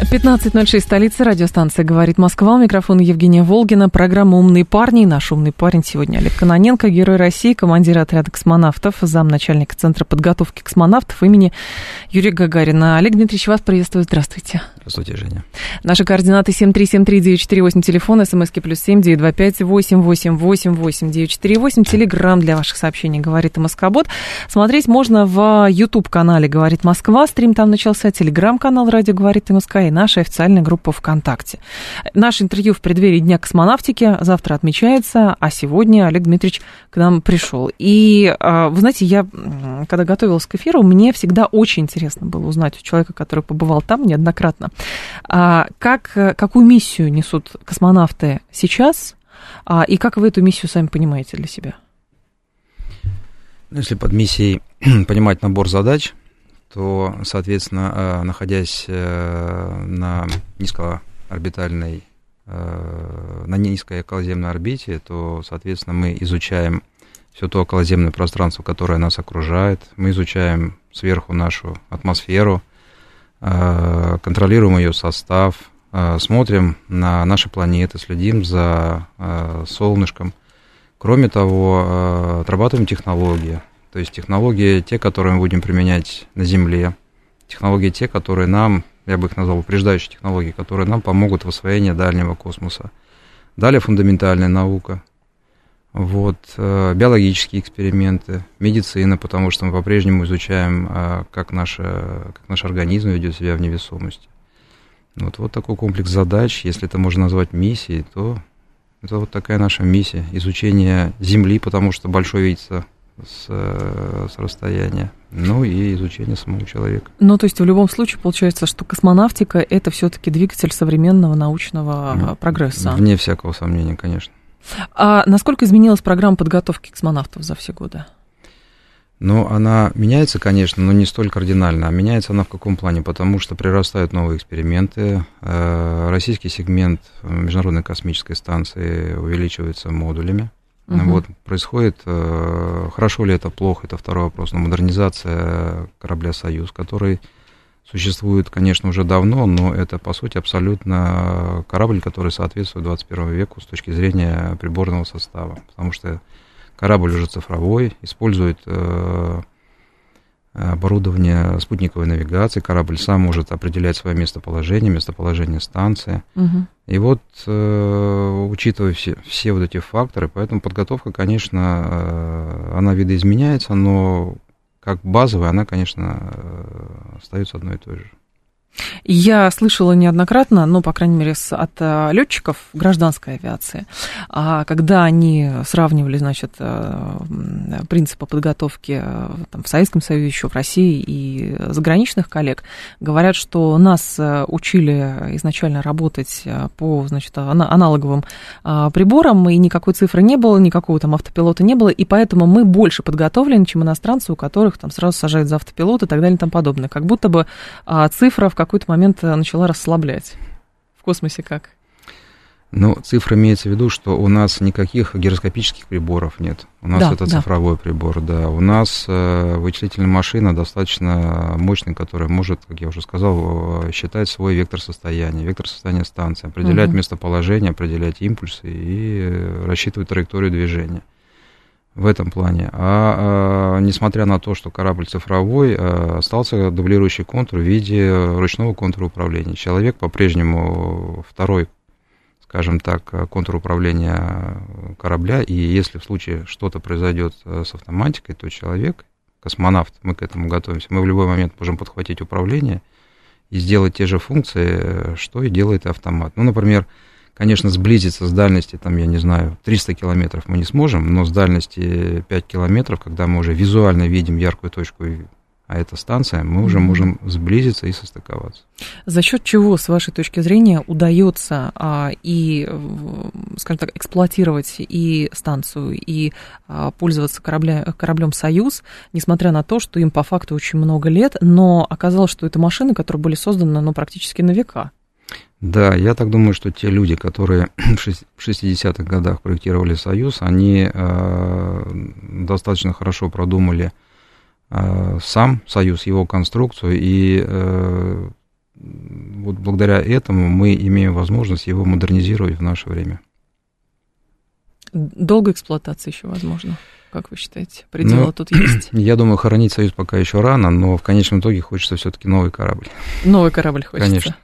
15.06, столица, радиостанция «Говорит Москва». У микрофона Евгения Волгина. Программа «Умные парни». Наш умный парень сегодня Олег Кононенко, герой России, командир отряда космонавтов, замначальника Центра подготовки космонавтов имени Юрия Гагарина. Олег Дмитриевич, вас приветствую. Здравствуйте. Здравствуйте, Женя. Наши координаты 7373948, телефон, смски плюс семь девять два пять восемь восемь восемь восемь девять четыре восемь. Телеграмм для ваших сообщений «Говорит и Москобот». Смотреть можно в YouTube-канале «Говорит Москва». Стрим там начался. Телеграм-канал «Радио говорит и Москва» и наша официальная группа ВКонтакте. Наше интервью в преддверии Дня космонавтики завтра отмечается, а сегодня Олег Дмитриевич к нам пришел. И, а, вы знаете, я, когда готовилась к эфиру, мне всегда очень интересно было узнать у человека, который побывал там неоднократно, как, какую миссию несут космонавты сейчас, а, и как вы эту миссию сами понимаете для себя? Ну, если под миссией понимать набор задач, то, соответственно, э, находясь э, на низкоорбитальной, э, на низкой околоземной орбите, то, соответственно, мы изучаем все то околоземное пространство, которое нас окружает, мы изучаем сверху нашу атмосферу, контролируем ее состав, смотрим на наши планеты, следим за солнышком. Кроме того, отрабатываем технологии, то есть технологии те, которые мы будем применять на Земле, технологии те, которые нам, я бы их назвал упреждающие технологии, которые нам помогут в освоении дальнего космоса. Далее фундаментальная наука, вот, э, биологические эксперименты, медицина, потому что мы по-прежнему изучаем, э, как, наша, как наш организм ведет себя в невесомости. Вот, вот такой комплекс задач, если это можно назвать миссией, то это вот такая наша миссия, изучение Земли, потому что большой видится с, с расстояния, ну и изучение самого человека. Ну, то есть в любом случае получается, что космонавтика – это все-таки двигатель современного научного ну, прогресса. Вне всякого сомнения, конечно. А насколько изменилась программа подготовки космонавтов за все годы? Ну, она меняется, конечно, но не столь кардинально. А меняется она в каком плане? Потому что прирастают новые эксперименты. Э, российский сегмент Международной космической станции увеличивается модулями. Угу. Вот происходит, э, хорошо ли это, плохо, это второй вопрос, но модернизация корабля «Союз», который существует, конечно, уже давно, но это, по сути, абсолютно корабль, который соответствует 21 веку с точки зрения приборного состава, потому что корабль уже цифровой, использует э, оборудование спутниковой навигации, корабль сам может определять свое местоположение, местоположение станции. Угу. И вот, э, учитывая все, все вот эти факторы, поэтому подготовка, конечно, э, она видоизменяется, но как базовая она, конечно, э, остается одной и той же. Я слышала неоднократно, ну, по крайней мере, от э, летчиков гражданской авиации, а когда они сравнивали, значит, э, принципы подготовки э, там, в Советском Союзе, еще в России и заграничных коллег, говорят, что нас учили изначально работать по, значит, аналоговым приборам, и никакой цифры не было, никакого там автопилота не было, и поэтому мы больше подготовлены, чем иностранцы, у которых там сразу сажают за автопилот и так далее и тому подобное. Как будто бы цифра в какой-то момент э, начала расслаблять. В космосе как? Ну, цифра имеется в виду, что у нас никаких гироскопических приборов нет. У нас да, это да. цифровой прибор, да. У нас э, вычислительная машина достаточно мощная, которая может, как я уже сказал, э, считать свой вектор состояния, вектор состояния станции, определять угу. местоположение, определять импульсы и э, рассчитывать траекторию движения в этом плане. А, а несмотря на то, что корабль цифровой, а, остался дублирующий контур в виде ручного контура управления. Человек по-прежнему второй, скажем так, контур управления корабля, и если в случае что-то произойдет с автоматикой, то человек, космонавт, мы к этому готовимся, мы в любой момент можем подхватить управление и сделать те же функции, что и делает автомат. Ну, например, Конечно, сблизиться с дальности, там, я не знаю, 300 километров мы не сможем, но с дальности 5 километров, когда мы уже визуально видим яркую точку а это станция, мы уже можем сблизиться и состыковаться. За счет чего, с вашей точки зрения, удается а, и, скажем так, эксплуатировать и станцию, и а, пользоваться корабля, кораблем «Союз», несмотря на то, что им по факту очень много лет, но оказалось, что это машины, которые были созданы ну, практически на века? Да, я так думаю, что те люди, которые в 60-х годах проектировали «Союз», они э, достаточно хорошо продумали Э, сам Союз, его конструкцию, и э, вот благодаря этому мы имеем возможность его модернизировать в наше время. Долго эксплуатация еще возможно? Как вы считаете? Пределы ну, тут есть? Я думаю, хоронить Союз пока еще рано, но в конечном итоге хочется все-таки новый корабль. Новый корабль хочется. Конечно.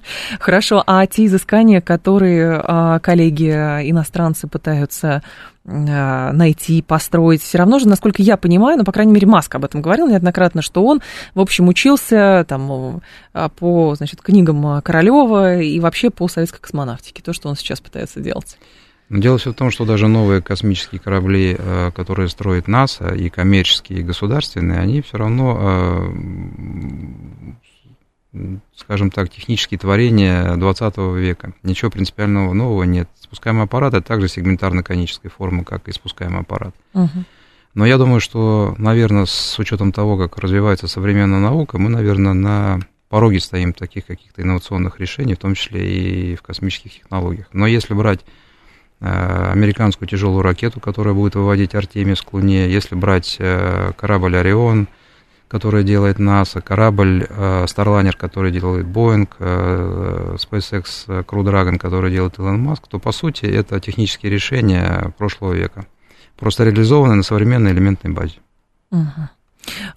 Хорошо. А те изыскания, которые а, коллеги иностранцы пытаются а, найти, построить. Все равно же, насколько я понимаю, ну, по крайней мере, Маск об этом говорил неоднократно, что он, в общем, учился там а, по, значит, книгам Королева и вообще по советской космонавтике, то, что он сейчас пытается делать. Дело все в том, что даже новые космические корабли, э, которые строит НАСА, и коммерческие, и государственные, они все равно, э, скажем так, технические творения 20 века. Ничего принципиального нового нет. Спускаемый аппарат это также сегментарно-конической формы, как и спускаемый аппарат. Угу. Но я думаю, что, наверное, с учетом того, как развивается современная наука, мы, наверное, на пороге стоим таких каких-то инновационных решений, в том числе и в космических технологиях. Но если брать американскую тяжелую ракету, которая будет выводить Артемис к Луне, если брать э, корабль Орион, который делает НАСА, корабль Starliner, который делает э, SpaceX Crew Dragon, который делает Илон Маск, то, по сути, это технические решения прошлого века, просто реализованы на современной элементной базе. Угу.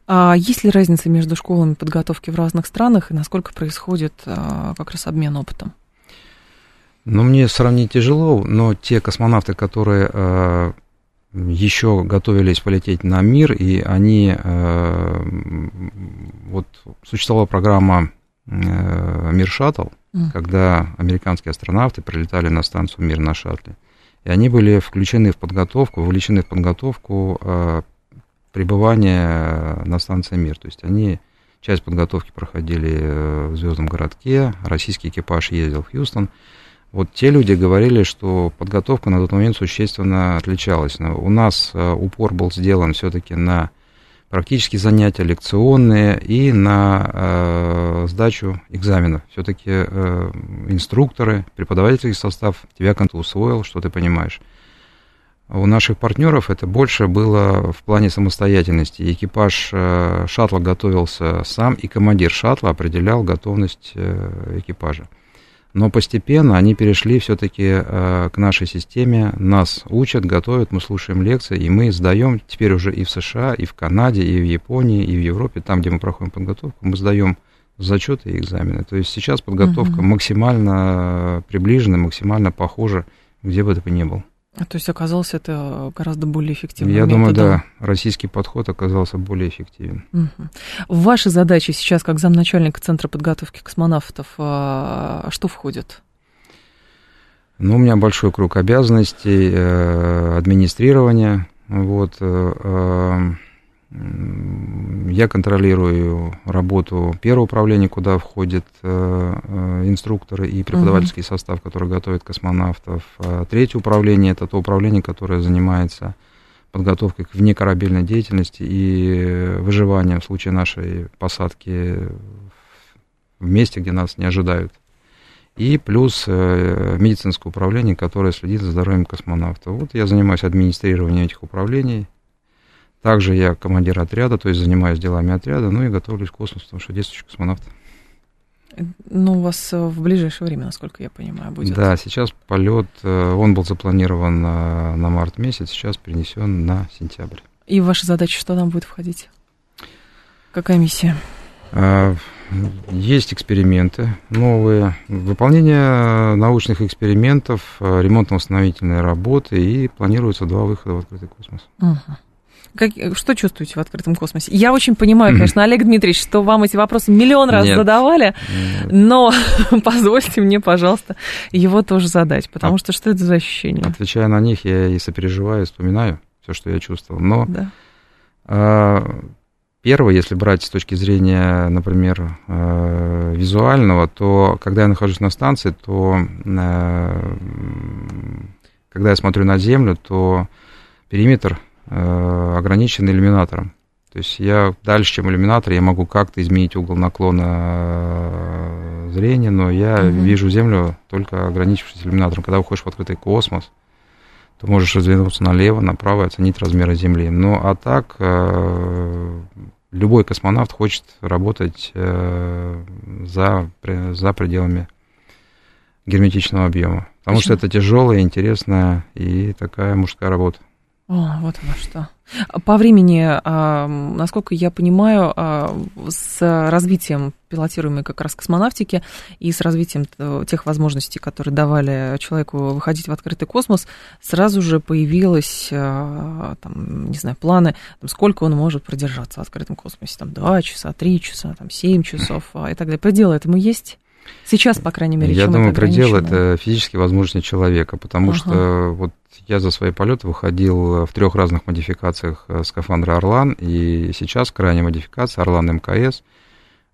А есть ли разница между школами подготовки в разных странах и насколько происходит как раз обмен опытом? Ну, мне сравнить тяжело, но те космонавты, которые э, еще готовились полететь на мир, и они, э, вот существовала программа э, Мир Шаттл, mm. когда американские астронавты прилетали на станцию Мир на шаттле. И они были включены в подготовку, вовлечены в подготовку э, пребывания на станции Мир. То есть они часть подготовки проходили э, в Звездном городке, российский экипаж ездил в Хьюстон. Вот те люди говорили, что подготовка на тот момент существенно отличалась. Но у нас э, упор был сделан все-таки на практические занятия лекционные и на э, сдачу экзаменов. Все-таки э, инструкторы, преподавательский состав тебя как-то усвоил, что ты понимаешь. У наших партнеров это больше было в плане самостоятельности. Экипаж э, шаттла готовился сам, и командир шаттла определял готовность э, экипажа. Но постепенно они перешли все-таки э, к нашей системе, нас учат, готовят, мы слушаем лекции, и мы сдаем теперь уже и в США, и в Канаде, и в Японии, и в Европе, там, где мы проходим подготовку, мы сдаем зачеты и экзамены. То есть сейчас подготовка угу. максимально приближена, максимально похожа, где бы ты ни был. А то есть оказалось это гораздо более эффективно. Я методом. думаю, да, российский подход оказался более эффективен. Угу. Ваши задачи сейчас, как замначальника Центра подготовки космонавтов, а, что входит? Ну, у меня большой круг обязанностей, э, администрирования, вот, э, я контролирую работу первого управления, куда входят э, э, инструкторы и преподавательский угу. состав, который готовит космонавтов. А третье управление это то управление, которое занимается подготовкой к внекорабельной деятельности и выживанием в случае нашей посадки в месте, где нас не ожидают. И плюс э, медицинское управление, которое следит за здоровьем космонавта. Вот я занимаюсь администрированием этих управлений также я командир отряда, то есть занимаюсь делами отряда, ну и готовлюсь к космосу, потому что действующий космонавт. Ну, у вас э, в ближайшее время, насколько я понимаю, будет. Да, сейчас полет, э, он был запланирован на, на март месяц, сейчас перенесен на сентябрь. И ваша задача что там будет входить? Какая миссия? Есть эксперименты новые, выполнение научных экспериментов, э, ремонтно-восстановительные работы и планируется два выхода в открытый космос. Угу. Как, что чувствуете в открытом космосе? Я очень понимаю, конечно, Олег Дмитриевич, что вам эти вопросы миллион раз Нет. задавали, Нет. но позвольте мне, пожалуйста, его тоже задать, потому а, что что это за ощущение? Отвечая на них, я и сопереживаю, и вспоминаю все, что я чувствовал. Но да. а, Первое, если брать с точки зрения, например, э, визуального, то когда я нахожусь на станции, то э, когда я смотрю на Землю, то периметр э, ограничен иллюминатором. То есть я дальше, чем иллюминатор, я могу как-то изменить угол наклона зрения, но я угу. вижу Землю только ограничившись иллюминатором. Когда уходишь в открытый космос, то можешь развернуться налево, направо и оценить размеры Земли. Ну, а так, э, любой космонавт хочет работать э, за, за пределами герметичного объема. Потому Почему? что это тяжелая, интересная и такая мужская работа. О, вот оно что. По времени, а, насколько я понимаю, а, с развитием пилотируемой как раз космонавтики и с развитием тех возможностей, которые давали человеку выходить в открытый космос, сразу же появилось, а, там, не знаю, планы, там, сколько он может продержаться в открытом космосе, там, 2 часа, 3 часа, там, 7 часов и так далее. Предел этому есть? Сейчас, по крайней мере, Я думаю, предел это физические возможности человека, потому ага. что вот я за свои полеты выходил в трех разных модификациях э, скафандра Орлан, и сейчас крайняя модификация Орлан МКС,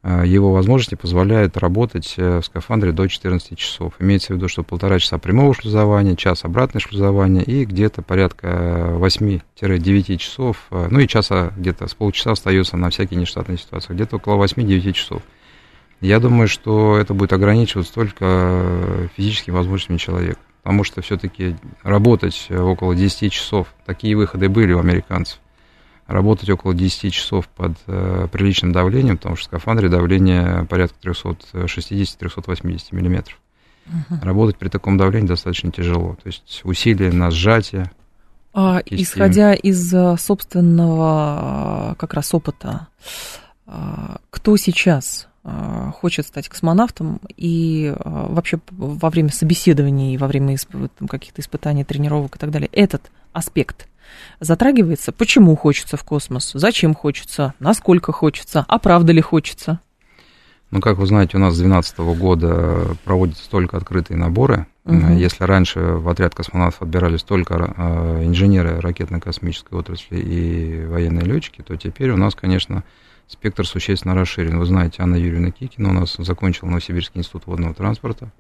э, его возможности позволяют работать э, в скафандре до 14 часов. Имеется в виду, что полтора часа прямого шлюзования, час обратное шлюзование и где-то порядка 8-9 часов, ну и часа где-то с полчаса остается на всякие нештатные ситуации, где-то около 8-9 часов. Я думаю, что это будет ограничиваться только физическими возможностями человека. Потому что все-таки работать около 10 часов, такие выходы были у американцев, работать около 10 часов под э, приличным давлением, потому что в скафандре давление порядка 360-380 миллиметров. Угу. Работать при таком давлении достаточно тяжело. То есть усилия на сжатие. А, исходя из э, собственного э, как раз опыта, э, кто сейчас а, хочет стать космонавтом, и а, вообще во время собеседований, во время каких-то испытаний, тренировок и так далее, этот аспект затрагивается, почему хочется в космос, зачем хочется, насколько хочется, а правда ли хочется? Ну, как вы знаете, у нас с 2012 года проводятся только открытые наборы. Угу. Если раньше в отряд космонавтов отбирались только а, инженеры ракетно-космической отрасли и военные летчики, то теперь у нас, конечно, спектр существенно расширен. Вы знаете, Анна Юрьевна Кикина у нас закончила Новосибирский институт водного транспорта.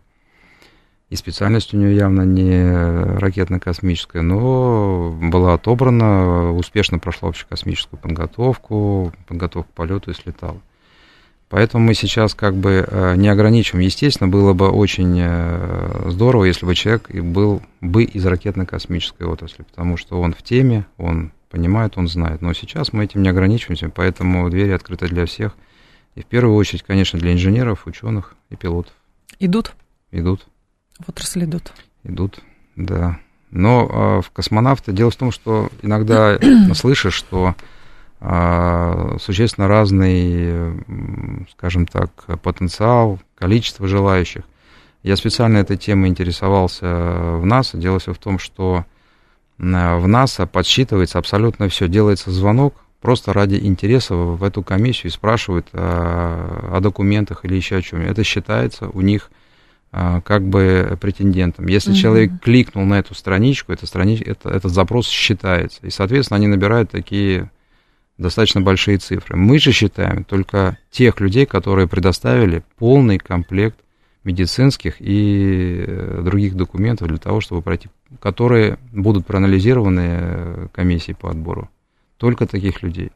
И специальность у нее явно не ракетно-космическая, но была отобрана, успешно прошла общекосмическую подготовку, подготовку к полету и слетала. Поэтому мы сейчас как бы э, не ограничиваем. Естественно, было бы очень э, здорово, если бы человек был бы из ракетно-космической отрасли, потому что он в теме, он понимает, он знает. Но сейчас мы этим не ограничиваемся, поэтому двери открыты для всех. И в первую очередь, конечно, для инженеров, ученых и пилотов. Идут? Идут. В отрасль идут? Идут, да. Но э, в космонавты дело в том, что иногда слышишь, что э, существенно разный, скажем так, потенциал, количество желающих. Я специально этой темой интересовался в НАСА. Дело все в том, что в НАСА подсчитывается абсолютно все. Делается звонок просто ради интереса в эту комиссию и спрашивают о, э, о документах или еще о чем. Это считается у них э, как бы претендентом. Если угу. человек кликнул на эту страничку, эта странич... это, этот запрос считается. И, соответственно, они набирают такие достаточно большие цифры. Мы же считаем только тех людей, которые предоставили полный комплект медицинских и других документов для того, чтобы пройти которые будут проанализированы э, комиссией по отбору. Только таких людей.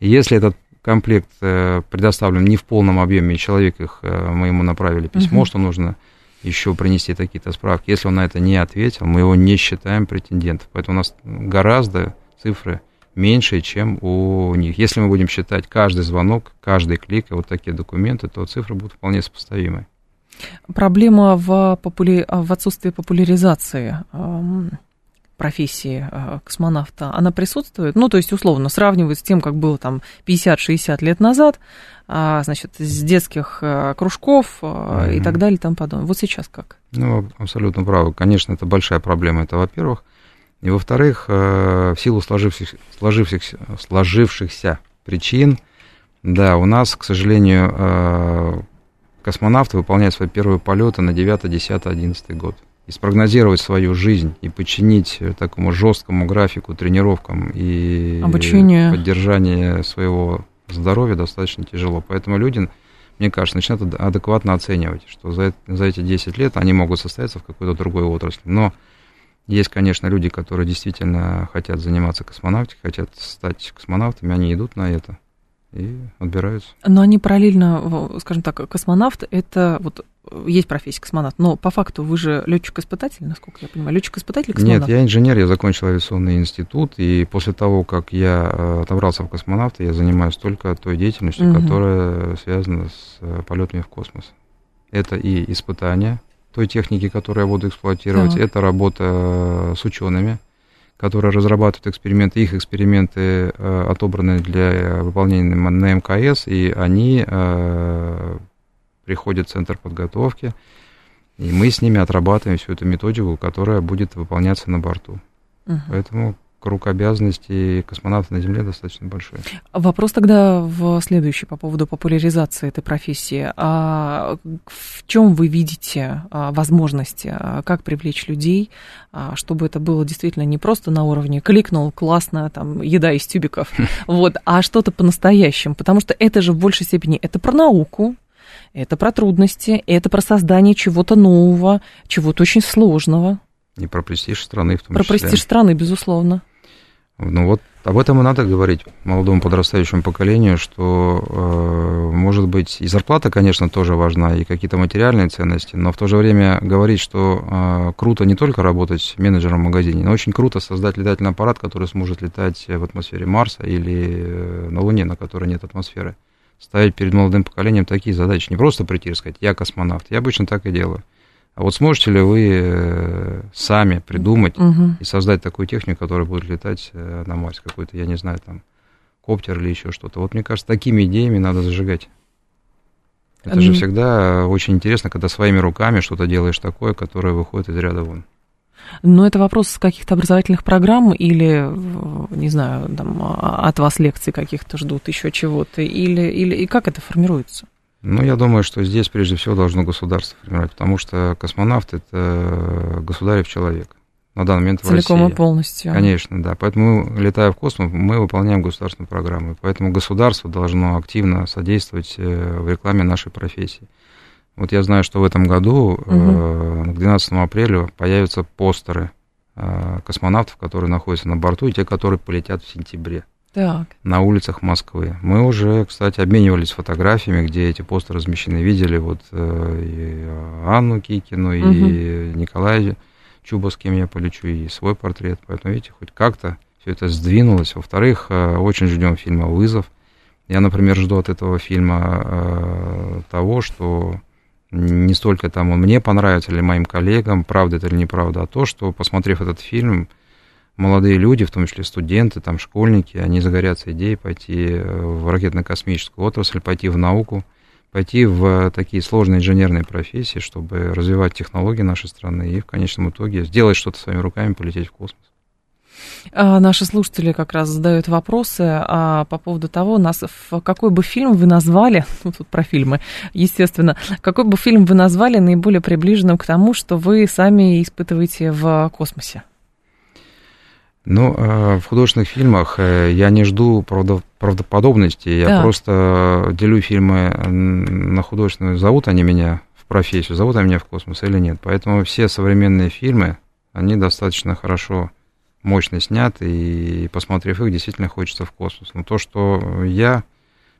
И если этот комплект э, предоставлен не в полном объеме, и человек их, э, мы ему направили письмо, uh-huh. что нужно еще принести такие-то справки. Если он на это не ответил, мы его не считаем претендентом. Поэтому у нас гораздо цифры меньше, чем у них. Если мы будем считать каждый звонок, каждый клик и вот такие документы, то цифры будут вполне сопоставимы. Проблема в, попули... в отсутствии популяризации профессии э, космонавта, она присутствует? Ну, то есть, условно, сравнивать с тем, как было там 50-60 лет назад, а, значит, с детских э, кружков mm-hmm. и так далее и тому подобное. Вот сейчас как? Ну, абсолютно правы. Конечно, это большая проблема, это во-первых. И во-вторых, в силу сложившихся, сложившихся, сложившихся причин, да, у нас, к сожалению, космонавты выполняют свои первые полеты на 9, 10, 11 год. И спрогнозировать свою жизнь и подчинить такому жесткому графику, тренировкам и Обучение. поддержание своего здоровье достаточно тяжело. Поэтому люди, мне кажется, начинают адекватно оценивать, что за, за эти 10 лет они могут состояться в какой-то другой отрасли. Но есть, конечно, люди, которые действительно хотят заниматься космонавтикой, хотят стать космонавтами, они идут на это и отбираются. Но они параллельно, скажем так, космонавт это вот есть профессия космонавт, но по факту вы же летчик-испытатель, насколько я понимаю, летчик-испытатель космонавт? Нет, я инженер, я закончил авиационный институт, и после того, как я э, отобрался в космонавты, я занимаюсь только той деятельностью, угу. которая связана с э, полетами в космос. Это и испытания той техники, которую я буду эксплуатировать, так. это работа с учеными, которые разрабатывают эксперименты, их эксперименты э, отобраны для выполнения на МКС, и они э, приходят в центр подготовки, и мы с ними отрабатываем всю эту методику, которая будет выполняться на борту. Угу. Поэтому круг обязанностей космонавта на Земле достаточно большой. Вопрос тогда в следующий по поводу популяризации этой профессии. А в чем вы видите а, возможности, а, как привлечь людей, а, чтобы это было действительно не просто на уровне кликнул, классно, там, еда из тюбиков, вот, а что-то по-настоящему, потому что это же в большей степени, это про науку, это про трудности, это про создание чего-то нового, чего-то очень сложного. И про престиж страны в том про числе. Про престиж страны, безусловно. Ну вот об этом и надо говорить молодому подрастающему поколению, что, э, может быть, и зарплата, конечно, тоже важна, и какие-то материальные ценности, но в то же время говорить, что э, круто не только работать менеджером в магазине, но очень круто создать летательный аппарат, который сможет летать в атмосфере Марса или э, на Луне, на которой нет атмосферы. Ставить перед молодым поколением такие задачи. Не просто прийти и сказать, я космонавт. Я обычно так и делаю. А вот сможете ли вы э, сами придумать угу. и создать такую технику, которая будет летать э, на Марсе, какой-то, я не знаю, там, коптер или еще что-то. Вот мне кажется, такими идеями надо зажигать. Это же всегда очень интересно, когда своими руками что-то делаешь такое, которое выходит из ряда вон. Но это вопрос каких-то образовательных программ или, не знаю, там, а, от вас лекций каких-то ждут, еще чего-то, или, или и как это формируется? Ну, я думаю, что здесь прежде всего должно государство формировать, потому что космонавт – это государев человек на данный момент Целиком в России. и полностью. Конечно, да. Поэтому, летая в космос, мы выполняем государственную программу. Поэтому государство должно активно содействовать э, в рекламе нашей профессии. Вот я знаю, что в этом году, угу. к 12 апреля, появятся постеры э, космонавтов, которые находятся на борту, и те, которые полетят в сентябре так. на улицах Москвы. Мы уже, кстати, обменивались фотографиями, где эти постеры размещены. Видели вот э, и Анну Кикину, угу. и Николая Чуба, с кем я полечу, и свой портрет. Поэтому, видите, хоть как-то все это сдвинулось. Во-вторых, э, очень ждем фильма «Вызов». Я, например, жду от этого фильма э, того, что не столько там он мне понравится или моим коллегам, правда это или неправда, а то, что, посмотрев этот фильм, молодые люди, в том числе студенты, там, школьники, они загорятся идеей пойти э, в ракетно-космическую отрасль, пойти в науку, пойти в такие сложные инженерные профессии, чтобы развивать технологии нашей страны и в конечном итоге сделать что-то своими руками, полететь в космос. А наши слушатели как раз задают вопросы а, по поводу того, нас, в какой бы фильм вы назвали, ну, тут про фильмы, естественно, какой бы фильм вы назвали наиболее приближенным к тому, что вы сами испытываете в космосе? Ну, э, в художественных фильмах э, я не жду правдоподобности, я да. просто делю фильмы на художественную, зовут они меня в профессию, зовут они меня в космос или нет. Поэтому все современные фильмы, они достаточно хорошо, мощно сняты, и посмотрев их, действительно хочется в космос. Но то, что я,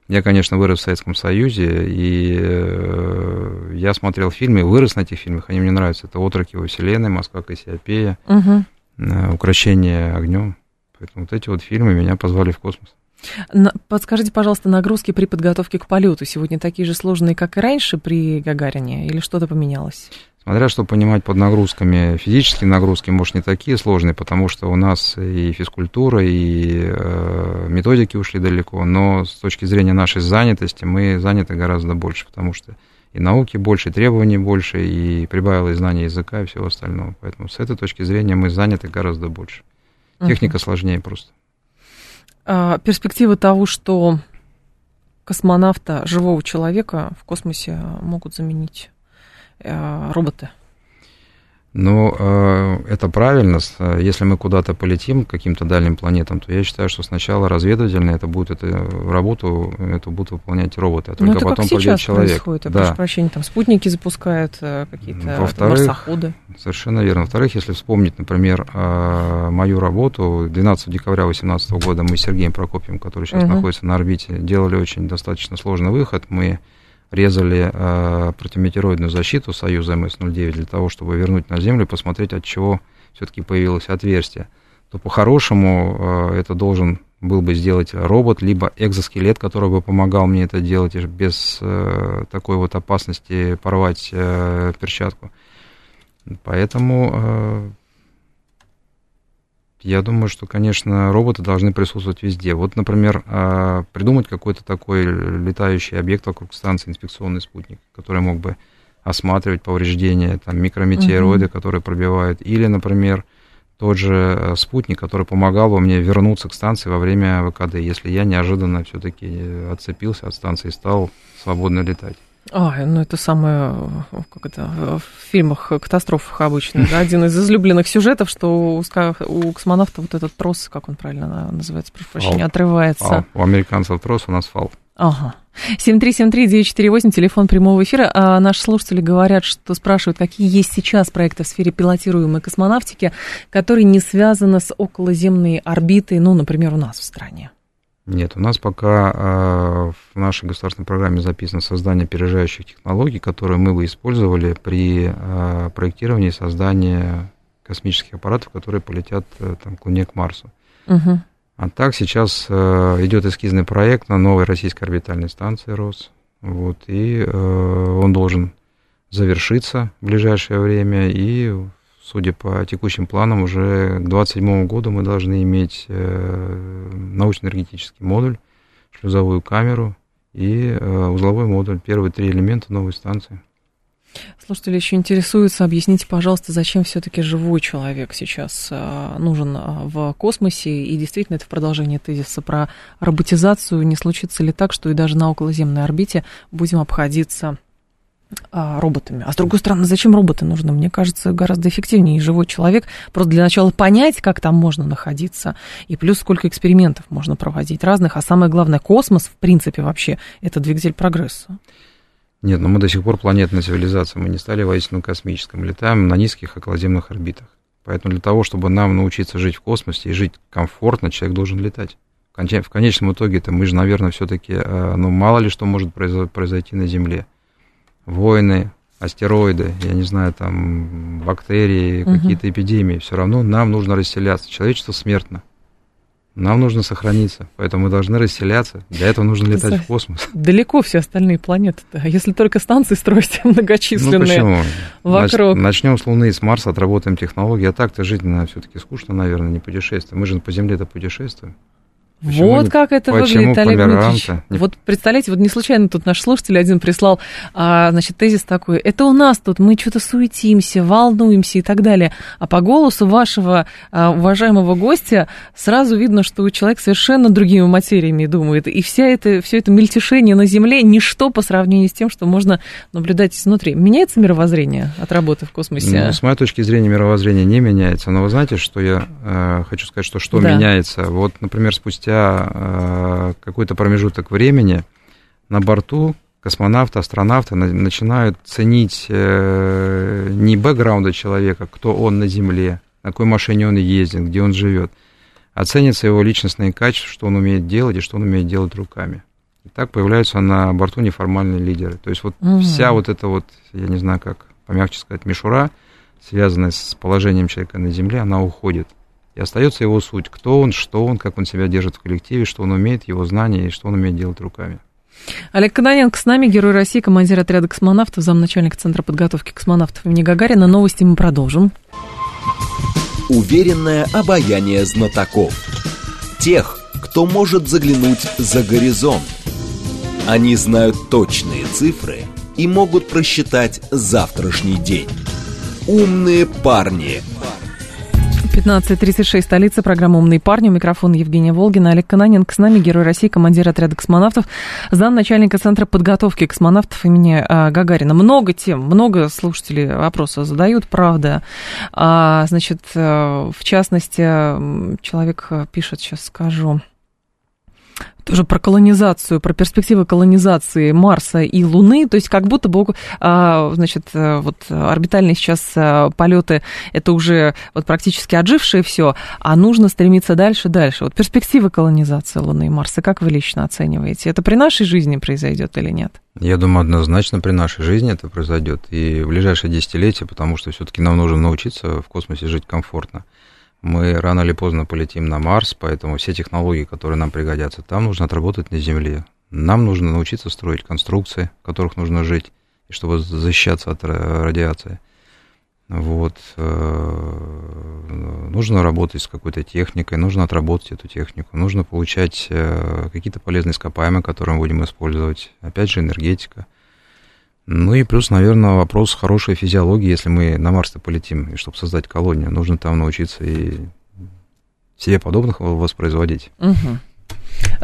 я, конечно, вырос в Советском Союзе, и э, я смотрел фильмы, вырос на этих фильмах, они мне нравятся. Это «Отроки во Вселенной», «Москва Кассиопея», угу украшение огнем. Поэтому вот эти вот фильмы меня позвали в космос. Подскажите, пожалуйста, нагрузки при подготовке к полету сегодня такие же сложные, как и раньше при Гагарине, или что-то поменялось? Смотря что понимать под нагрузками, физические нагрузки, может, не такие сложные, потому что у нас и физкультура, и э, методики ушли далеко, но с точки зрения нашей занятости мы заняты гораздо больше, потому что и науки больше, и требований больше, и прибавилось знание языка и всего остального. Поэтому с этой точки зрения мы заняты гораздо больше. Техника uh-huh. сложнее просто. А, перспектива того, что космонавта, живого человека в космосе могут заменить а, роботы? Ну, э, это правильно. Если мы куда-то полетим, к каким-то дальним планетам, то я считаю, что сначала разведывательно это будет эту работу, это будут выполнять роботы, а только Но это потом как пойдет человек. Происходит, я да. прошу прощения, там спутники запускают э, какие-то марсоходы. Совершенно верно. Во-вторых, если вспомнить, например, э, мою работу, 12 декабря 2018 года мы с Сергеем Прокопьевым, который сейчас угу. находится на орбите, делали очень достаточно сложный выход. Мы резали э, противометероидную защиту Союза МС-09 для того, чтобы вернуть на Землю и посмотреть, от чего все-таки появилось отверстие, то по-хорошему э, это должен был бы сделать робот, либо экзоскелет, который бы помогал мне это делать без э, такой вот опасности порвать э, перчатку. Поэтому э, я думаю, что, конечно, роботы должны присутствовать везде. Вот, например, а, придумать какой-то такой летающий объект вокруг станции, инспекционный спутник, который мог бы осматривать повреждения, там, микрометеороиды, угу. которые пробивают, или, например, тот же э, спутник, который помогал бы мне вернуться к станции во время ВКД, если я неожиданно все-таки отцепился от станции и стал свободно летать. А, ну это самое, как это, в фильмах, катастрофах обычно, да, один из излюбленных сюжетов, что у, у космонавта вот этот трос, как он правильно называется, прошу прощения, отрывается. Фал. У американцев трос, у нас фал. Ага. 7373948, телефон прямого эфира. А наши слушатели говорят, что спрашивают, какие есть сейчас проекты в сфере пилотируемой космонавтики, которые не связаны с околоземной орбитой, ну, например, у нас в стране. Нет, у нас пока э, в нашей государственной программе записано создание опережающих технологий, которые мы бы использовали при э, проектировании и создании космических аппаратов, которые полетят э, там, к Луне, к Марсу. Угу. А так сейчас идет эскизный проект на новой российской орбитальной станции РОС. Вот, и он должен завершиться в ближайшее время, и судя по текущим планам, уже к 2027 году мы должны иметь э, научно-энергетический модуль, шлюзовую камеру и э, узловой модуль. Первые три элемента новой станции. Слушатели еще интересуются, объясните, пожалуйста, зачем все-таки живой человек сейчас э, нужен в космосе, и действительно это в продолжение тезиса про роботизацию, не случится ли так, что и даже на околоземной орбите будем обходиться роботами. А с другой стороны, зачем роботы нужны? Мне кажется, гораздо эффективнее живой человек. Просто для начала понять, как там можно находиться, и плюс сколько экспериментов можно проводить разных. А самое главное, космос, в принципе, вообще, это двигатель прогресса. Нет, но мы до сих пор планетная цивилизация, мы не стали воистину космическим, летаем на низких околоземных орбитах. Поэтому для того, чтобы нам научиться жить в космосе и жить комфортно, человек должен летать. В конечном итоге, это мы же, наверное, все-таки, э, ну, мало ли что может произойти на Земле войны, астероиды, я не знаю, там бактерии, угу. какие-то эпидемии, все равно нам нужно расселяться. Человечество смертно. Нам нужно сохраниться, поэтому мы должны расселяться. Для этого нужно летать в космос. Далеко все остальные планеты. -то. Если только станции строить многочисленные ну, почему? вокруг. Начнем с Луны, с Марса, отработаем технологии. А так-то жить все-таки скучно, наверное, не путешествие. Мы же по Земле-то путешествуем. Почему вот как это выглядит, Олег Дмитриевич. Вот представляете, вот не случайно тут наш слушатель один прислал, а, значит, тезис такой. Это у нас тут, мы что-то суетимся, волнуемся и так далее. А по голосу вашего а, уважаемого гостя сразу видно, что человек совершенно другими материями думает. И вся это, все это мельтешение на Земле ничто по сравнению с тем, что можно наблюдать изнутри. Меняется мировоззрение от работы в космосе? Ну, с моей точки зрения, мировоззрение не меняется. Но вы знаете, что я э, хочу сказать, что что да. меняется? Вот, например, спустя спустя э, какой-то промежуток времени на борту космонавты, астронавты начинают ценить э, не бэкграунда человека, кто он на Земле, на какой машине он ездит, где он живет, а ценятся его личностные качества, что он умеет делать и что он умеет делать руками. И так появляются на борту неформальные лидеры. То есть вот угу. вся вот эта вот, я не знаю как помягче сказать, мишура, связанная с положением человека на Земле, она уходит. И остается его суть, кто он, что он, как он себя держит в коллективе, что он умеет, его знания и что он умеет делать руками. Олег Кононенко с нами, герой России, командир отряда космонавтов, замначальник Центра подготовки космонавтов имени Гагарина. Новости мы продолжим. Уверенное обаяние знатоков. Тех, кто может заглянуть за горизонт. Они знают точные цифры и могут просчитать завтрашний день. Умные парни – 15.36, столица, программа «Умные парни». У микрофона Евгения Волгина, Олег Кананенко. С нами герой России, командир отряда космонавтов, замначальника Центра подготовки космонавтов имени а, Гагарина. Много тем, много слушателей вопросы задают, правда. А, значит, э, в частности, человек пишет, сейчас скажу тоже про колонизацию, про перспективы колонизации Марса и Луны, то есть как будто бы, а, значит, э, вот орбитальные сейчас э, полеты, это уже вот практически отжившее все, а нужно стремиться дальше, дальше. Вот перспективы колонизации Луны и Марса, как вы лично оцениваете? Это при нашей жизни произойдет или нет? Я думаю, однозначно при нашей жизни это произойдет. И в ближайшие десятилетия, потому что все-таки нам нужно научиться в космосе жить комфортно мы рано или поздно полетим на Марс, поэтому все технологии, которые нам пригодятся, там нужно отработать на Земле. Нам нужно научиться строить конструкции, в которых нужно жить, чтобы защищаться от радиации. Вот. Э, нужно работать с какой-то техникой, нужно отработать эту технику, нужно получать э, какие-то полезные ископаемые, которые мы будем использовать. Опять же, энергетика – ну и плюс, наверное, вопрос хорошей физиологии, если мы на Марс-то полетим, и чтобы создать колонию, нужно там научиться и себе подобных воспроизводить. Угу.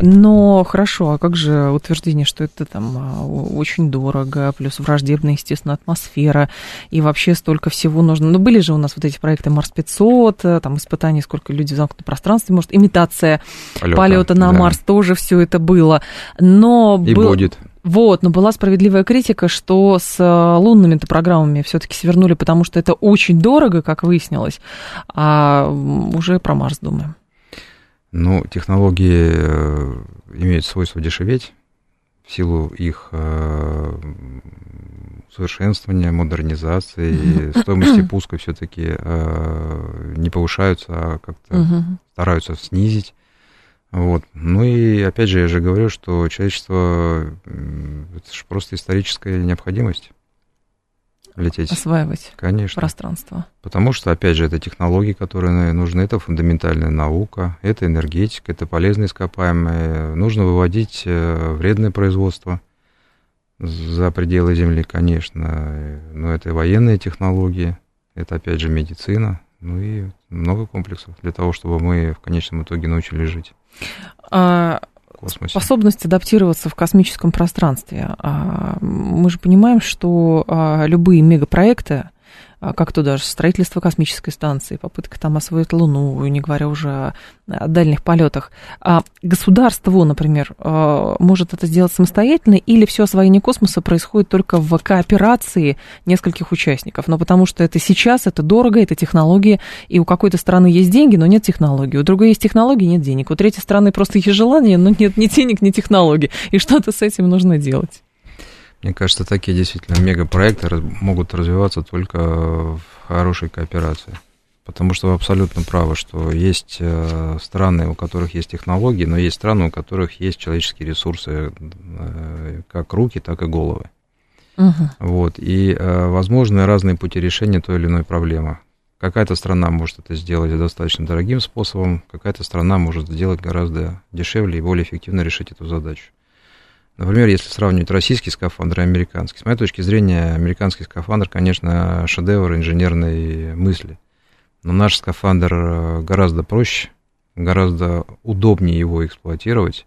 Но хорошо, а как же утверждение, что это там а, очень дорого, плюс враждебная, естественно, атмосфера, и вообще столько всего нужно. Ну, были же у нас вот эти проекты Марс-500, э, там испытания, сколько людей в замкнутом пространстве, может, имитация полета, полета на да. Марс, тоже все это было. Но и был... будет. Вот, но была справедливая критика, что с э, лунными-то программами все-таки свернули, потому что это очень дорого, как выяснилось, а уже про Марс думаем. Ну, технологии э, имеют свойство дешеветь в силу их э, совершенствования, модернизации, стоимости пуска все-таки не повышаются, а как-то стараются снизить. Вот. Ну и опять же, я же говорю, что человечество это же просто историческая необходимость лететь. Осваивать Конечно. пространство. Потому что, опять же, это технологии, которые нужны, это фундаментальная наука, это энергетика, это полезные ископаемые. Нужно выводить э, вредное производство за пределы Земли, конечно. Но это и военные технологии, это, опять же, медицина, ну и много комплексов для того, чтобы мы в конечном итоге научились жить. А, способность адаптироваться в космическом пространстве. А, мы же понимаем, что а, любые мегапроекты, как то даже строительство космической станции, попытка там освоить Луну, не говоря уже о дальних полетах. А государство, например, а, может это сделать самостоятельно, или все освоение космоса происходит только в кооперации нескольких участников? Но потому что это сейчас, это дорого, это технологии, и у какой-то страны есть деньги, но нет технологий, у другой есть технологии, нет денег, у третьей страны просто есть желание, но нет ни денег, ни технологий, и что-то с этим нужно делать. Мне кажется, такие действительно мегапроекты могут развиваться только в хорошей кооперации. Потому что вы абсолютно правы, что есть э, страны, у которых есть технологии, но есть страны, у которых есть человеческие ресурсы, э, как руки, так и головы. Угу. Вот, и э, возможны разные пути решения той или иной проблемы. Какая-то страна может это сделать достаточно дорогим способом, какая-то страна может сделать гораздо дешевле и более эффективно решить эту задачу. Например, если сравнивать российский скафандр и американский, с моей точки зрения, американский скафандр, конечно, шедевр инженерной мысли. Но наш скафандр э, гораздо проще, гораздо удобнее его эксплуатировать,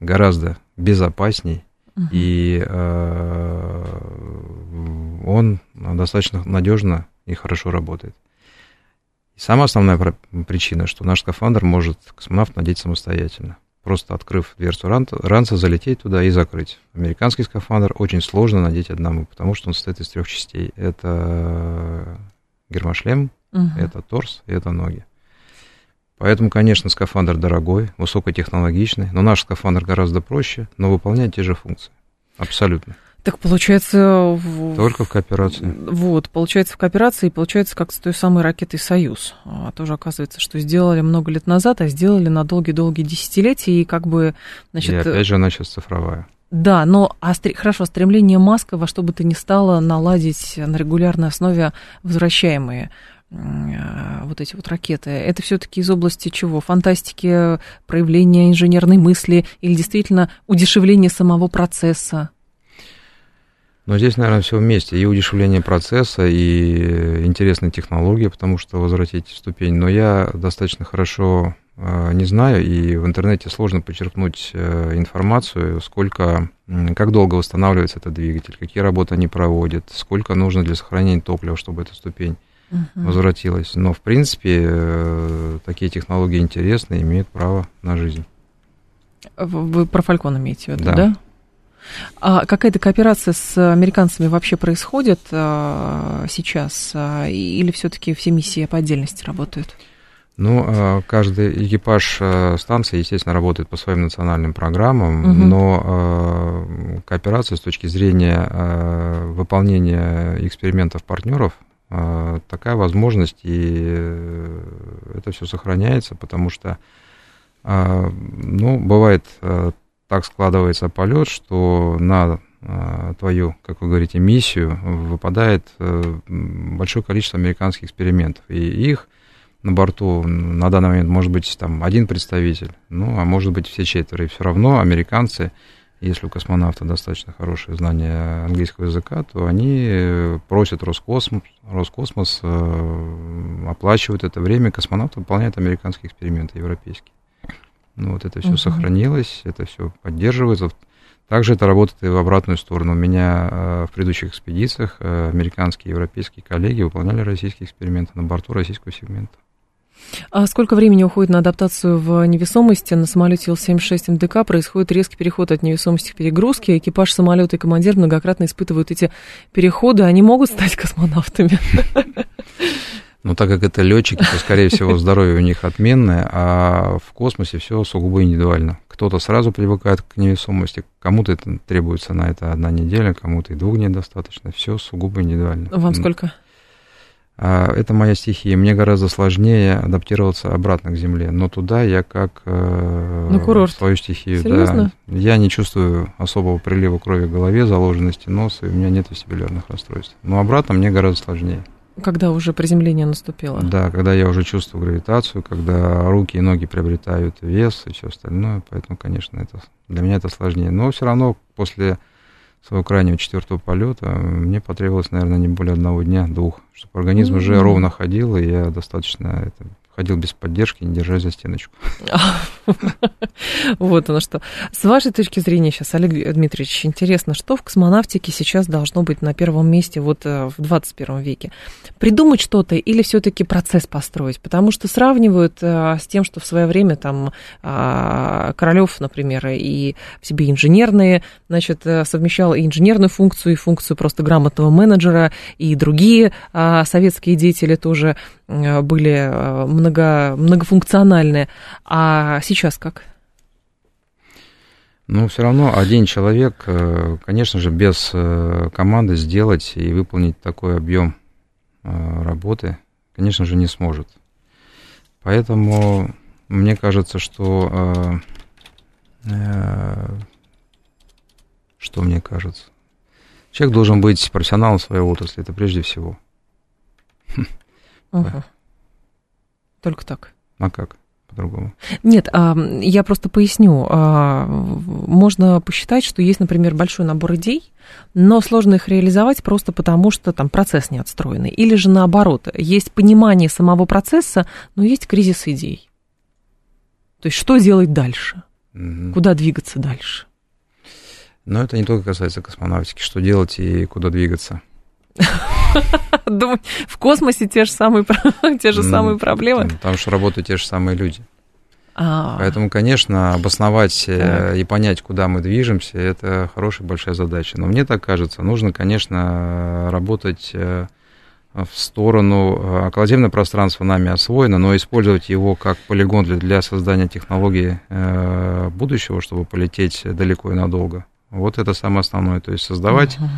гораздо безопасней, uh-huh. и э, он достаточно надежно и хорошо работает. И самая основная причина, что наш скафандр может космонавт надеть самостоятельно просто открыв дверцу ранца, ранца, залететь туда и закрыть. Американский скафандр очень сложно надеть одному, потому что он состоит из трех частей. Это гермошлем, угу. это торс и это ноги. Поэтому, конечно, скафандр дорогой, высокотехнологичный, но наш скафандр гораздо проще, но выполняет те же функции. Абсолютно. Так получается... Только в кооперации. Вот, получается в кооперации, и получается как с той самой ракетой «Союз». А тоже оказывается, что сделали много лет назад, а сделали на долгие-долгие десятилетия, и как бы... Значит, и опять же она сейчас цифровая. Да, но а, хорошо, стремление Маска во что бы то ни стало наладить на регулярной основе возвращаемые а, вот эти вот ракеты, это все-таки из области чего? Фантастики, проявления инженерной мысли или действительно удешевления самого процесса? Но здесь, наверное, все вместе. И удешевление процесса, и интересные технологии, потому что возвратить ступень. Но я достаточно хорошо э, не знаю, и в интернете сложно почерпнуть э, информацию, сколько, как долго восстанавливается этот двигатель, какие работы они проводят, сколько нужно для сохранения топлива, чтобы эта ступень uh-huh. возвратилась. Но, в принципе, э, такие технологии интересны, имеют право на жизнь. Вы про Фалькон имеете в виду, да? да? А какая-то кооперация с американцами вообще происходит а, сейчас? А, или все-таки все миссии по отдельности работают? Ну, а, каждый экипаж а, станции, естественно, работает по своим национальным программам, угу. но кооперация с точки зрения выполнения экспериментов партнеров такая возможность, и это все сохраняется, потому что, ну, бывает так складывается полет, что на а, твою, как вы говорите, миссию выпадает э, большое количество американских экспериментов. И их на борту на данный момент может быть там один представитель, ну, а может быть все четверо. И все равно американцы, если у космонавта достаточно хорошее знание английского языка, то они просят Роскосмос, Роскосмос э, оплачивают это время, космонавт выполняет американские эксперименты европейские. Ну, вот это все uh-huh. сохранилось, это все поддерживается. Также это работает и в обратную сторону. У меня э, в предыдущих экспедициях э, американские и европейские коллеги выполняли российские эксперименты на борту российского сегмента. А сколько времени уходит на адаптацию в невесомости? На самолете Ил-76 МДК происходит резкий переход от невесомости к перегрузке. Экипаж самолета и командир многократно испытывают эти переходы. Они могут стать космонавтами? Но так как это летчики, то, скорее всего, здоровье у них отменное, а в космосе все сугубо индивидуально. Кто-то сразу привыкает к невесомости, кому-то это требуется на это одна неделя, кому-то и двух дней достаточно. Все сугубо индивидуально. Вам сколько? А, это моя стихия. Мне гораздо сложнее адаптироваться обратно к Земле. Но туда я как э, На курорт. свою стихию. Серьезно? Да. Я не чувствую особого прилива крови в голове, заложенности носа, и у меня нет вестибулярных расстройств. Но обратно мне гораздо сложнее. Когда уже приземление наступило? Да, когда я уже чувствую гравитацию, когда руки и ноги приобретают вес и все остальное, поэтому, конечно, это для меня это сложнее. Но все равно после своего крайнего четвертого полета мне потребовалось, наверное, не более одного дня, двух, чтобы организм mm-hmm. уже ровно ходил, и я достаточно это, ходил без поддержки, не держась за стеночку. Вот оно что. С вашей точки зрения сейчас, Олег Дмитриевич, интересно, что в космонавтике сейчас должно быть на первом месте вот э, в 21 веке? Придумать что-то или все-таки процесс построить? Потому что сравнивают э, с тем, что в свое время там а, Королев, например, и в себе инженерные, значит, э, совмещал и инженерную функцию, и функцию просто грамотного менеджера, и другие а, советские деятели тоже были много, многофункциональные. А сейчас как? Ну, все равно один человек, э, конечно же, без э, команды сделать и выполнить такой объем э, работы, конечно же, не сможет. Поэтому мне кажется, что... Что мне кажется? Человек должен быть профессионалом в своей отрасли, это прежде всего. Угу. Только так. А как? по-другому. Нет, а, я просто поясню. А, можно посчитать, что есть, например, большой набор идей, но сложно их реализовать просто потому, что там процесс не отстроенный. Или же наоборот, есть понимание самого процесса, но есть кризис идей. То есть что делать дальше? Угу. Куда двигаться дальше? Но это не только касается космонавтики, что делать и куда двигаться. В космосе те же самые, те же самые проблемы. Потому что работают те же самые люди. А. Поэтому, конечно, обосновать э, и понять, куда мы движемся, это хорошая большая задача. Но мне так кажется, нужно, конечно, работать э, в сторону э, околоземное пространство нами освоено, но использовать его как полигон для, для создания технологии будущего, чтобы полететь далеко и надолго. Вот это самое основное. То есть создавать uh-huh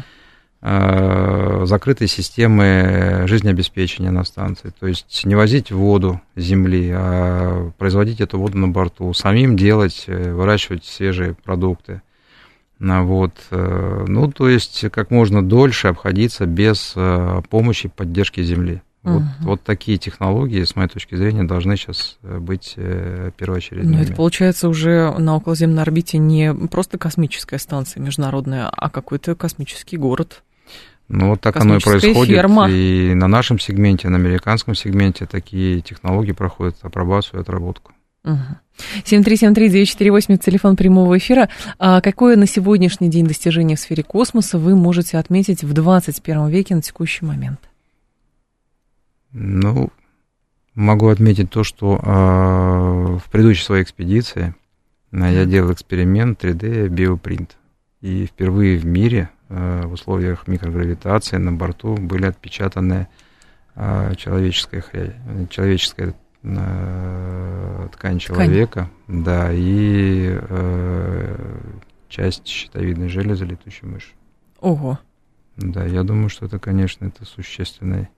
закрытой системы жизнеобеспечения на станции. То есть не возить воду с земли, а производить эту воду на борту, самим делать, э, выращивать свежие продукты. Ну вот. Э, ну, то есть как можно дольше обходиться без помощи, поддержки земли. Вот, угу. вот такие технологии, с моей точки зрения, должны сейчас э, быть э, первоочередными. Но это получается уже на околоземной орбите не просто космическая станция международная, а какой-то космический город. Ну, вот так оно и происходит. Ферма. И на нашем сегменте, на американском сегменте такие технологии проходят апробацию и отработку. Угу. 7373948, телефон прямого эфира. А какое на сегодняшний день достижение в сфере космоса вы можете отметить в 21 веке на текущий момент? Ну, могу отметить то, что э, в предыдущей своей экспедиции э, я делал эксперимент 3D биопринт. И впервые в мире в условиях микрогравитации на борту были отпечатаны э, человеческая, человеческая э, ткань человека, ткань. да, и э, часть щитовидной железы летучей мыши. Ого. Да, я думаю, что это, конечно, это существенный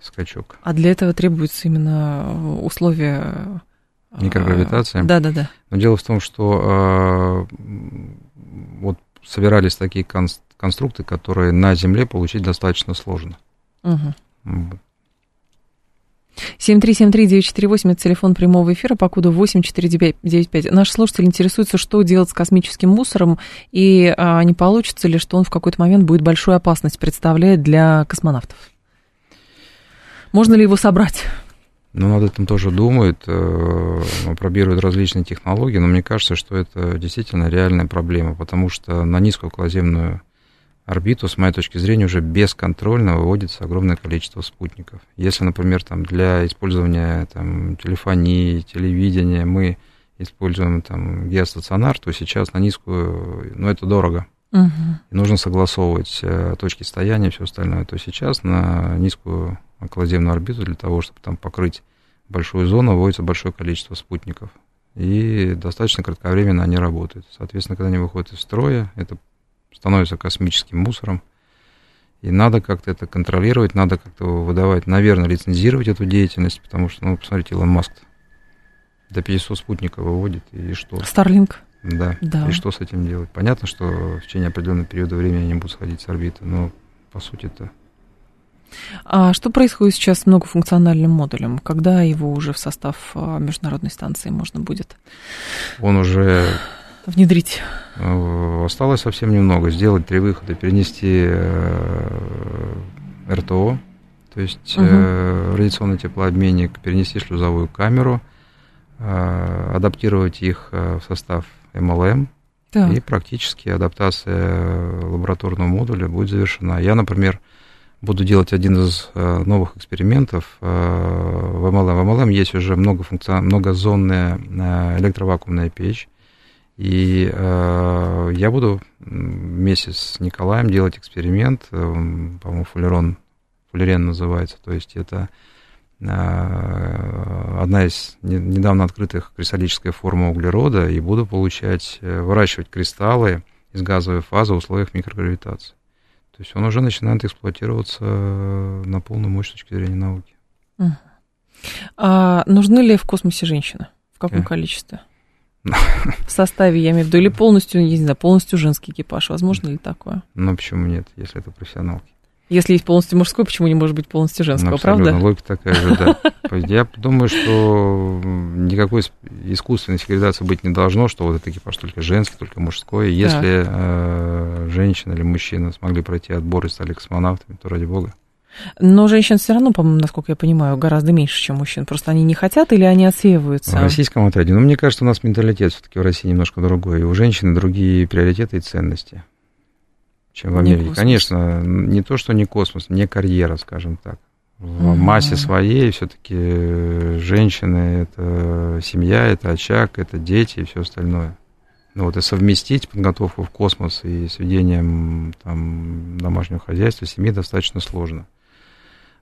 скачок. А для этого требуются именно условия... Э, Микрогравитация? Да, да, да. Но дело в том, что э, вот собирались такие конструкты, которые на Земле получить достаточно сложно. Угу. 7373948 это телефон прямого эфира по коду 8495. Наш слушатель интересуется, что делать с космическим мусором и а, не получится ли, что он в какой-то момент будет большую опасность представлять для космонавтов. Можно ли его собрать? Ну, над этим тоже думают, э, пробируют различные технологии, но мне кажется, что это действительно реальная проблема, потому что на низкую околоземную орбиту, с моей точки зрения, уже бесконтрольно выводится огромное количество спутников. Если, например, там, для использования там, телефонии, телевидения мы используем там, геостационар, то сейчас на низкую, ну, это дорого. Угу. И нужно согласовывать э, точки стояния и все остальное. То сейчас на низкую околоземную орбиту для того, чтобы там покрыть большую зону, вводится большое количество спутников. И достаточно кратковременно они работают. Соответственно, когда они выходят из строя, это становится космическим мусором. И надо как-то это контролировать, надо как-то выдавать, наверное, лицензировать эту деятельность, потому что, ну, посмотрите, Илон Маск до 500 спутников выводит, и что? Старлинг. Да. да. И что с этим делать? Понятно, что в течение определенного периода времени они будут сходить с орбиты, но по сути это а что происходит сейчас с многофункциональным модулем? Когда его уже в состав а, международной станции можно будет? Он уже внедрить? Э, осталось совсем немного. Сделать три выхода, перенести э, РТО, то есть угу. радиационный теплообменник, перенести шлюзовую камеру, адаптировать их в состав MLM, так. и практически адаптация лабораторного модуля будет завершена. Я, например, буду делать один из э, новых экспериментов э, в MLM. В MLM есть уже многофункцион... многозонная э, электровакуумная печь. И я буду вместе с Николаем делать эксперимент, по-моему, фуллерон, фуллерен называется, то есть это одна из недавно открытых кристаллическая форма углерода, и буду получать, выращивать кристаллы из газовой фазы в условиях микрогравитации. То есть он уже начинает эксплуатироваться э, на полную мощь с точки зрения науки. А нужны ли в космосе женщины? В каком э? количестве? В составе, я имею в виду, или полностью, не знаю, полностью женский экипаж. Возможно ли такое? Ну, почему нет, если это профессионалки? Если есть полностью мужской, почему не может быть полностью женского, ну, правда? логика такая же, да. Я думаю, что никакой искусственной сегрегации быть не должно, что вот этот экипаж только женский, только мужской. Если э, женщина или мужчина смогли пройти отбор и стали космонавтами, то ради бога. Но женщин все равно, по-моему, насколько я понимаю, гораздо меньше, чем мужчин. Просто они не хотят или они отсеиваются? В российском отряде. Ну, мне кажется, у нас менталитет все-таки в России немножко другой. И у женщины другие приоритеты и ценности чем в Америке. Не Конечно, не то, что не космос, не карьера, скажем так. В массе своей все-таки женщины это семья, это очаг, это дети и все остальное. Ну вот и совместить подготовку в космос и с ведением там, домашнего хозяйства, семьи достаточно сложно.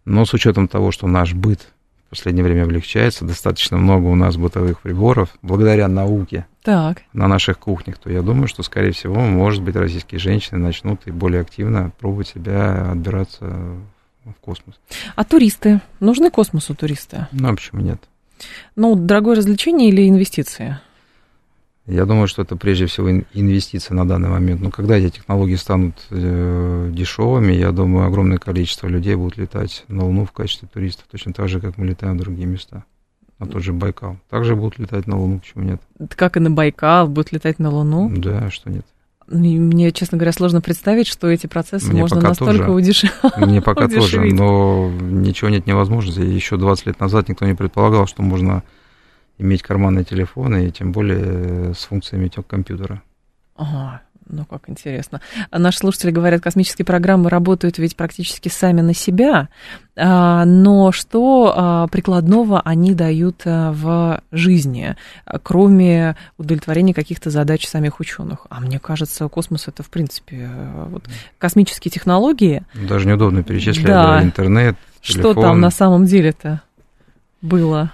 Но с учетом того, что наш быт в последнее время облегчается, достаточно много у нас бытовых приборов, благодаря науке так. на наших кухнях, то я думаю, что, скорее всего, может быть, российские женщины начнут и более активно пробовать себя отбираться в космос. А туристы? Нужны космосу туристы? Ну, а почему нет? Ну, дорогое развлечение или инвестиции? Я думаю, что это прежде всего инвестиция на данный момент. Но когда эти технологии станут э, дешевыми, я думаю, огромное количество людей будут летать на Луну в качестве туристов, точно так же, как мы летаем в другие места. На тот же Байкал. Также будут летать на Луну, почему нет? Как и на Байкал, будут летать на Луну? Да, что нет. Мне, честно говоря, сложно представить, что эти процессы Мне можно настолько удешевить. Мне пока тоже, но ничего нет невозможности. Еще 20 лет назад никто не предполагал, что можно иметь карманные телефоны, и тем более с функциями компьютера. Ага, ну как интересно. А наши слушатели говорят, космические программы работают ведь практически сами на себя, а, но что а, прикладного они дают в жизни, кроме удовлетворения каких-то задач самих ученых? А мне кажется, космос это в принципе вот, космические технологии. Даже неудобно перечислять да. интернет. Телефон. Что там на самом деле-то было?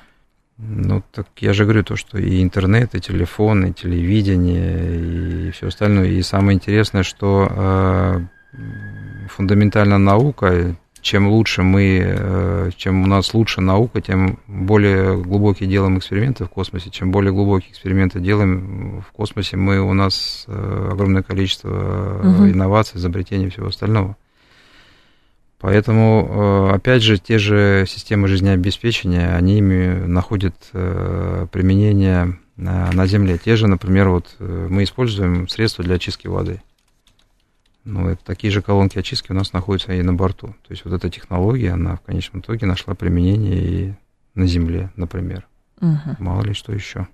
Ну, так я же говорю то, что и интернет, и телефон, и телевидение, и все остальное. И самое интересное, что э, фундаментальная наука, чем лучше мы, э, чем у нас лучше наука, тем более глубокие делаем эксперименты в космосе. Чем более глубокие эксперименты делаем в космосе, мы, у нас э, огромное количество угу. инноваций, изобретений и всего остального. Поэтому, э, опять же, те же системы жизнеобеспечения, они находят э, применение на Земле. Те же, например, вот э, мы используем средства для очистки воды. Ну, это такие же колонки очистки у нас находятся и на борту. То есть вот эта технология, она в конечном итоге нашла применение и на Земле, например. Угу. Мало ли что еще.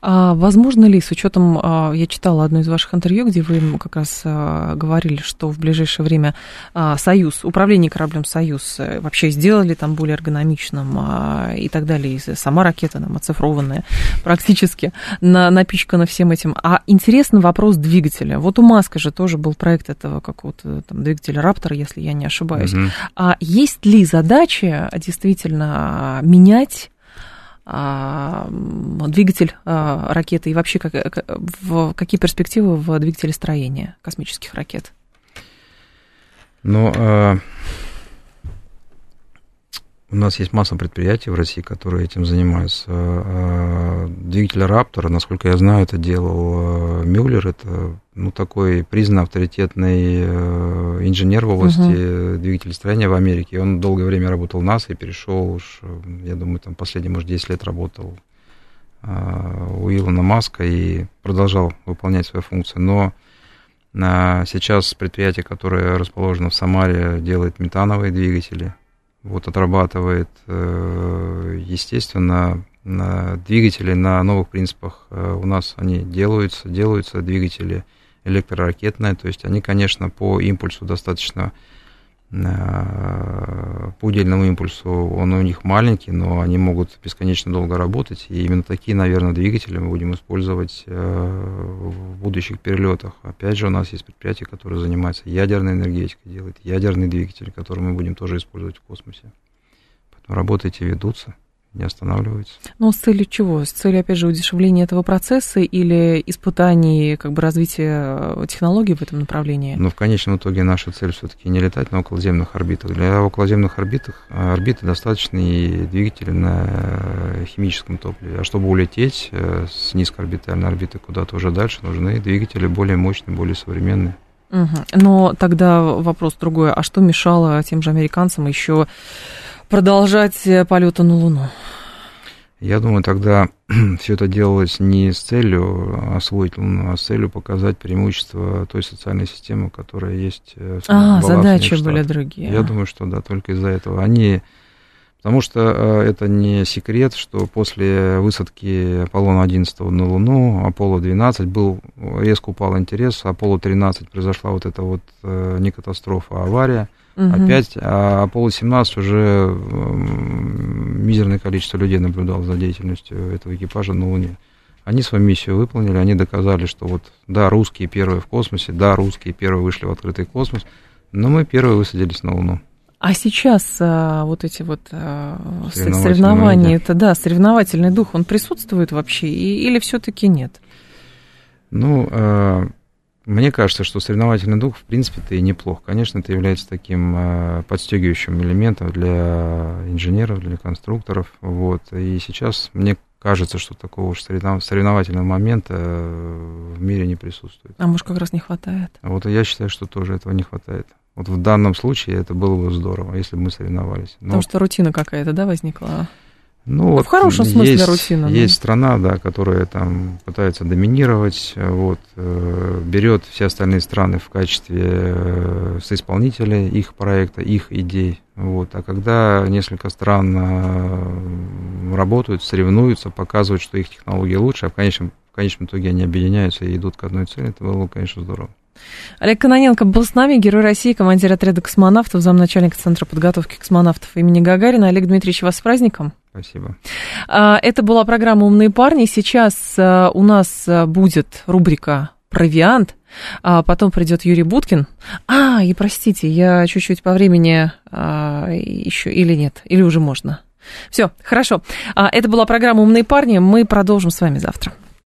А возможно ли, с учетом, а, я читала одно из ваших интервью, где вы как раз а, говорили, что в ближайшее время а, Союз, управление кораблем Союз э, вообще сделали там более эргономичным и так далее, и сама ракета там оцифрованная практически, напичкана всем этим. А интересный вопрос двигателя. Вот у Маска же тоже был проект этого какого-то там двигателя Раптора, если я не ошибаюсь. Угу. А есть ли задача действительно менять двигатель а, ракеты и вообще как, в, какие перспективы в двигателе строения космических ракет? Ну, а, у нас есть масса предприятий в России, которые этим занимаются. Двигатель Раптор, насколько я знаю, это делал Мюллер, это ну, такой признанный авторитетный э, инженер в области uh-huh. двигателестроения в Америке. Он долгое время работал в НАСА и перешел уж, я думаю, там последние, может, 10 лет работал э, у Илона Маска и продолжал выполнять свои функции. Но э, сейчас предприятие, которое расположено в Самаре, делает метановые двигатели, вот отрабатывает, естественно, двигатели на новых принципах. У нас они делаются, делаются двигатели – электроракетная, то есть они, конечно, по импульсу достаточно, э, по удельному импульсу он у них маленький, но они могут бесконечно долго работать, и именно такие, наверное, двигатели мы будем использовать э, в будущих перелетах. Опять же, у нас есть предприятие, которое занимается ядерной энергетикой, делает ядерный двигатель, который мы будем тоже использовать в космосе. Поэтому работы эти ведутся не останавливается. Но с целью чего? С целью, опять же, удешевления этого процесса или испытаний как бы развития э, технологий в этом направлении? Ну, в конечном итоге наша цель все-таки не летать на околоземных орбитах. Для околоземных орбитах, э, орбиты достаточно и двигатели на э, химическом топливе. А чтобы улететь с низкоорбитальной орбиты куда-то уже дальше, нужны двигатели более мощные, более современные. Угу. Но тогда вопрос другой. А что мешало тем же американцам еще продолжать э, полеты на Луну? Я думаю, тогда все это делалось не с целью освоить Луну, а с целью показать преимущество той социальной системы, которая есть. Э, а, задачи были другие. Я думаю, что да, только из-за этого. Они Потому что э, это не секрет, что после высадки Аполлона-11 на Луну, Аполло-12 был, резко упал интерес, Аполло-13 произошла вот эта вот не катастрофа, а авария угу. опять, а Аполло-17 уже мизерное количество людей наблюдало за деятельностью этого экипажа на Луне. Они свою миссию выполнили, они доказали, что вот, да, русские первые в космосе, да, русские первые вышли в открытый космос, но мы первые высадились на Луну. А сейчас а, вот эти вот а, соревнования, это да, соревновательный дух, он присутствует вообще и, или все-таки нет? Ну, а, мне кажется, что соревновательный дух, в принципе-то и неплох. Конечно, это является таким э, подстегивающим элементом для инженеров, для конструкторов. Вот. И сейчас мне кажется, что такого уж соревновательного момента в мире не присутствует. А может, как раз не хватает? Вот я считаю, что тоже этого не хватает. Вот в данном случае это было бы здорово, если бы мы соревновались. Но... Потому что рутина какая-то, да, возникла? Ну, вот в хорошем смысле есть, рутина. Есть да. страна, да, которая там пытается доминировать, вот, э, берет все остальные страны в качестве э, соисполнителей их проекта, их идей. Вот. А когда несколько стран э, работают, соревнуются, показывают, что их технологии лучше, а в конечном, в конечном итоге они объединяются и идут к одной цели, это было, конечно, здорово. Олег Кононенко был с нами, герой России, командир отряда космонавтов, замначальника Центра подготовки космонавтов имени Гагарина. Олег Дмитриевич, вас с праздником. Спасибо. А, это была программа «Умные парни». Сейчас а, у нас а, будет рубрика «Провиант». А потом придет Юрий Буткин. А, и простите, я чуть-чуть по времени а, еще или нет, или уже можно. Все, хорошо. А, это была программа «Умные парни». Мы продолжим с вами завтра.